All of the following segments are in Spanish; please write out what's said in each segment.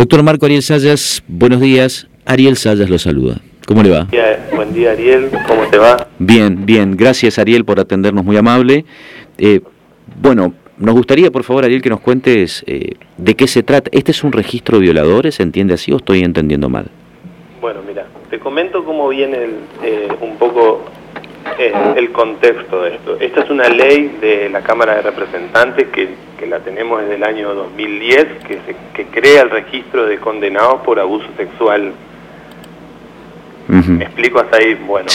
Doctor Marco Ariel Sayas, buenos días. Ariel Sayas lo saluda. ¿Cómo le va? Buen día, Ariel. ¿Cómo te va? Bien, bien. Gracias, Ariel, por atendernos, muy amable. Eh, bueno, nos gustaría, por favor, Ariel, que nos cuentes eh, de qué se trata. ¿Este es un registro de violadores? ¿Se entiende así o estoy entendiendo mal? Bueno, mira, te comento cómo viene eh, un poco el contexto de esto. Esta es una ley de la Cámara de Representantes que, la tenemos desde el año 2010, que, se, que crea el registro de condenados por abuso sexual. ¿Me explico hasta ahí? Bueno,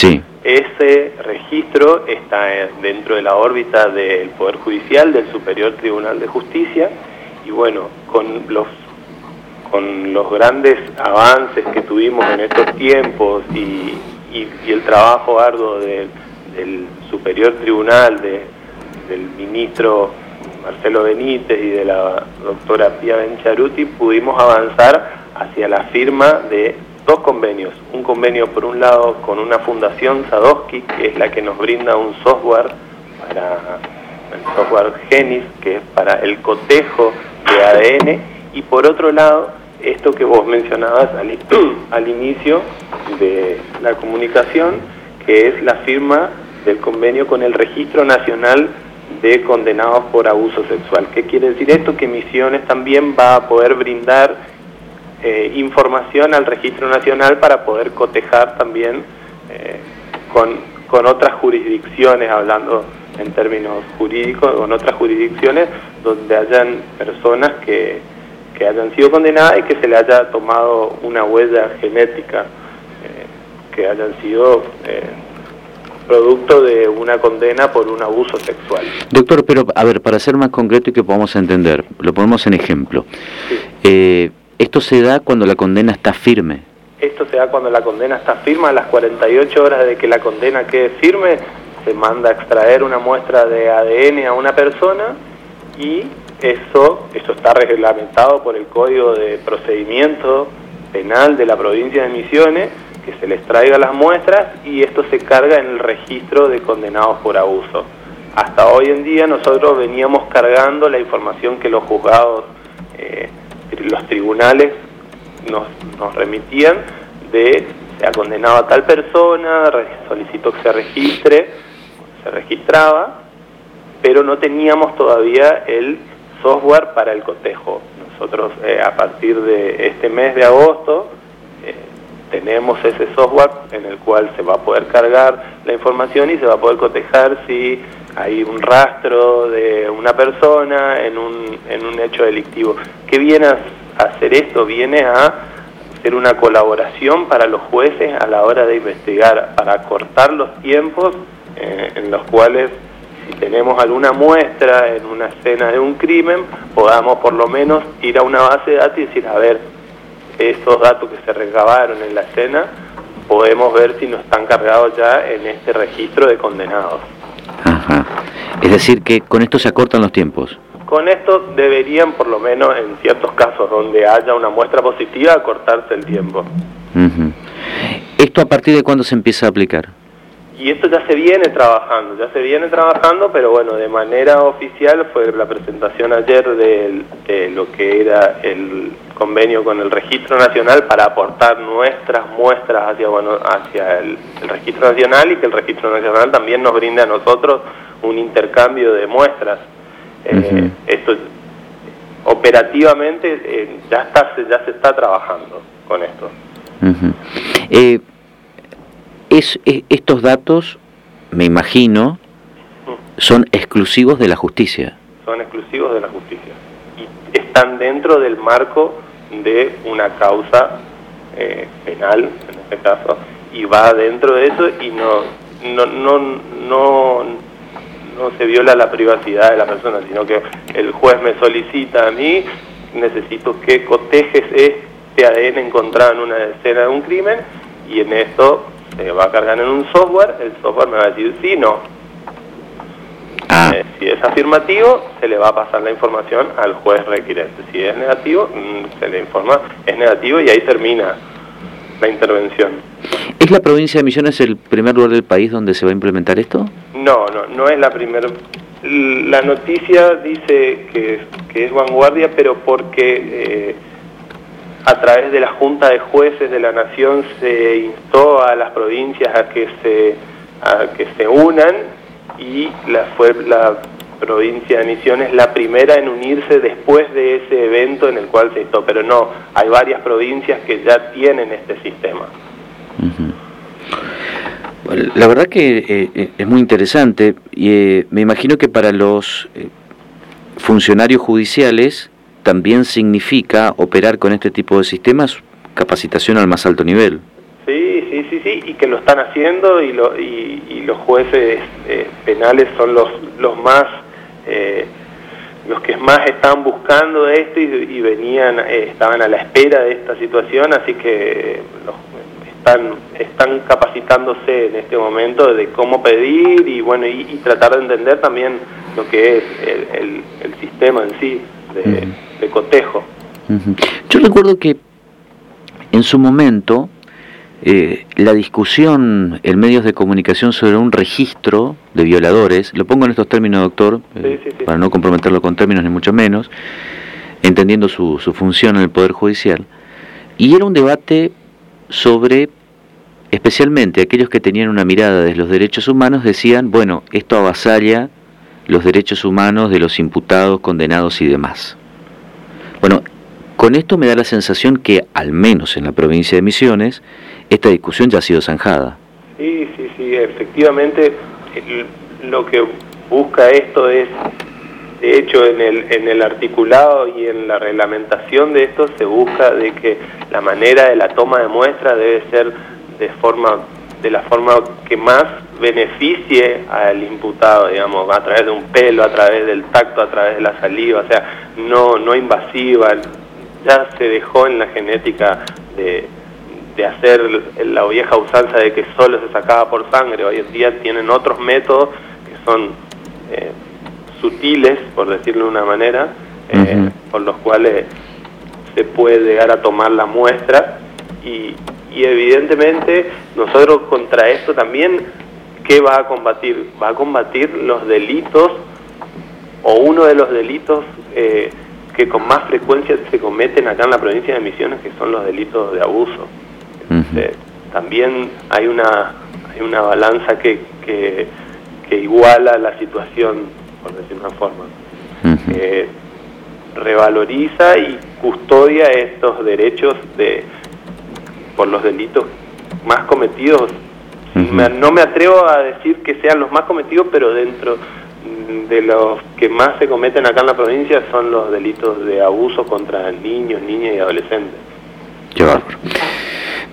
ese registro está dentro de la órbita del Poder Judicial, del Superior Tribunal de Justicia, y bueno, con los con los grandes avances que tuvimos en estos tiempos y, y el trabajo arduo del Superior Tribunal, de, del ministro Marcelo Benítez y de la doctora Pia Bencharuti, pudimos avanzar hacia la firma de dos convenios. Un convenio, por un lado, con una fundación, Sadowski, que es la que nos brinda un software para el software Genis, que es para el cotejo de ADN, y por otro lado, esto que vos mencionabas al, inicio de la comunicación, que es la firma del convenio con el Registro Nacional de Condenados por Abuso Sexual. ¿Qué quiere decir esto? Que Misiones también va a poder brindar eh, información al Registro Nacional para poder cotejar también eh, con, con otras jurisdicciones, hablando en términos jurídicos, con otras jurisdicciones donde hayan personas que, que hayan sido condenadas y que se le haya tomado una huella genética, eh, que hayan sido producto de una condena por un abuso sexual. Doctor, pero a ver, para ser más concreto y que podamos entender, lo ponemos en ejemplo. Eh, ¿Esto se da cuando la condena está firme? Esto se da cuando la condena está firme, a las 48 horas de que la condena quede firme, se manda a extraer una muestra de ADN a una persona y eso, eso está reglamentado por el Código de Procedimiento Penal de la provincia de Misiones que se les traiga las muestras y esto se carga en el registro de condenados por abuso. Hasta hoy en día nosotros veníamos cargando la información que los juzgados, eh, los tribunales nos, nos remitían de se ha condenado a tal persona, solicitó que se registre, se registraba, pero no teníamos todavía el software para el cotejo. Nosotros eh, a partir de este mes de agosto tenemos ese software en el cual se va a poder cargar la información y se va a poder cotejar si hay un rastro de una persona en un, en un hecho delictivo. ¿Qué viene a hacer esto? Viene a ser una colaboración para los jueces a la hora de investigar, para cortar los tiempos eh, en los cuales si tenemos alguna muestra en una escena de un crimen, podamos por lo menos ir a una base de datos y decir, a ver, esos datos que se recabaron en la escena, podemos ver si no están cargados ya en este registro de condenados. Ajá. Es decir, que con esto se acortan los tiempos. Con esto deberían, por lo menos en ciertos casos donde haya una muestra positiva, acortarse el tiempo. ¿Esto a partir de cuándo se empieza a aplicar? Y esto ya se viene trabajando, ya se viene trabajando, pero bueno, de manera oficial fue la presentación ayer de, lo que era el convenio con el Registro Nacional para aportar nuestras muestras hacia, bueno, hacia el, Registro Nacional y que el Registro Nacional también nos brinde a nosotros un intercambio de muestras. Eh, esto operativamente eh, ya, está, ya se está trabajando con esto es, estos datos, me imagino, son exclusivos de la justicia. Son exclusivos de la justicia. Y están dentro del marco de una causa eh, penal, en este caso, y va dentro de eso y no, no, no, no, no se viola la privacidad de la persona, sino que el juez me solicita a mí, necesito que cotejes este ADN encontrado en una escena de un crimen, y en esto se va a cargar en un software, el software me va a decir sí, no. Ah. Eh, si es afirmativo, se le va a pasar la información al juez requirente. Si es negativo, mm, se le informa, es negativo y ahí termina la intervención. ¿Es la provincia de Misiones el primer lugar del país donde se va a implementar esto? No, no, no es la primera. La noticia dice que, que es vanguardia, pero porque... Eh, a través de la Junta de Jueces de la Nación se instó a las provincias a que se, a que se unan y la, fue la provincia de Misiones la primera en unirse después de ese evento en el cual se instó, pero no, hay varias provincias que ya tienen este sistema. La verdad que eh, eh, es muy interesante y eh, me imagino que para los funcionarios judiciales también significa operar con este tipo de sistemas capacitación al más alto nivel. Sí, sí, sí, sí, y que lo están haciendo y, lo, y, los jueces penales son los, los más, los que más estaban buscando esto y, venían, estaban a la espera de esta situación, así que los están, están capacitándose en este momento de cómo pedir y bueno y, tratar de entender también lo que es el, el, sistema en sí de, cotejo. Yo recuerdo que en su momento eh, la discusión en medios de comunicación sobre un registro de violadores, lo pongo en estos términos, doctor, eh, para no comprometerlo con términos ni mucho menos, entendiendo su, su función en el Poder Judicial, y era un debate sobre especialmente aquellos que tenían una mirada de los derechos humanos decían, bueno, esto avasalla los derechos humanos de los imputados, condenados y demás. Bueno, con esto me da la sensación que, al menos en la provincia de Misiones, esta discusión ya ha sido zanjada. Sí, sí, sí, efectivamente lo que busca esto es, de hecho, en el, en el articulado y en la reglamentación de esto se busca de que la manera de la toma de muestra debe ser de forma de la forma que más beneficie al imputado, digamos, a través de un pelo, a través del tacto, a través de la saliva, o sea, no, no invasiva. Ya se dejó en la genética de, de hacer la vieja usanza de que solo se sacaba por sangre. Hoy en día tienen otros métodos que son eh, sutiles, por decirlo de una manera, eh, por los cuales se puede llegar a tomar la muestra y, y evidentemente nosotros contra esto también, ¿qué va a combatir? Va a combatir los delitos o uno de los delitos eh, que con más frecuencia se cometen acá en la provincia de Misiones, que son los delitos de abuso. también hay una, hay una balanza que, que, iguala la situación, por decir una forma. revaloriza y custodia estos derechos de por los delitos más cometidos. no me atrevo a decir que sean los más cometidos, pero dentro de los que más se cometen acá en la provincia son los delitos de abuso contra niños, niñas y adolescentes. Qué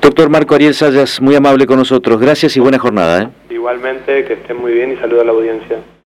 Doctor Marco Ariel Sayas, muy amable con nosotros. Gracias y buena jornada. ¿eh? Igualmente, que estén muy bien y saludo a la audiencia.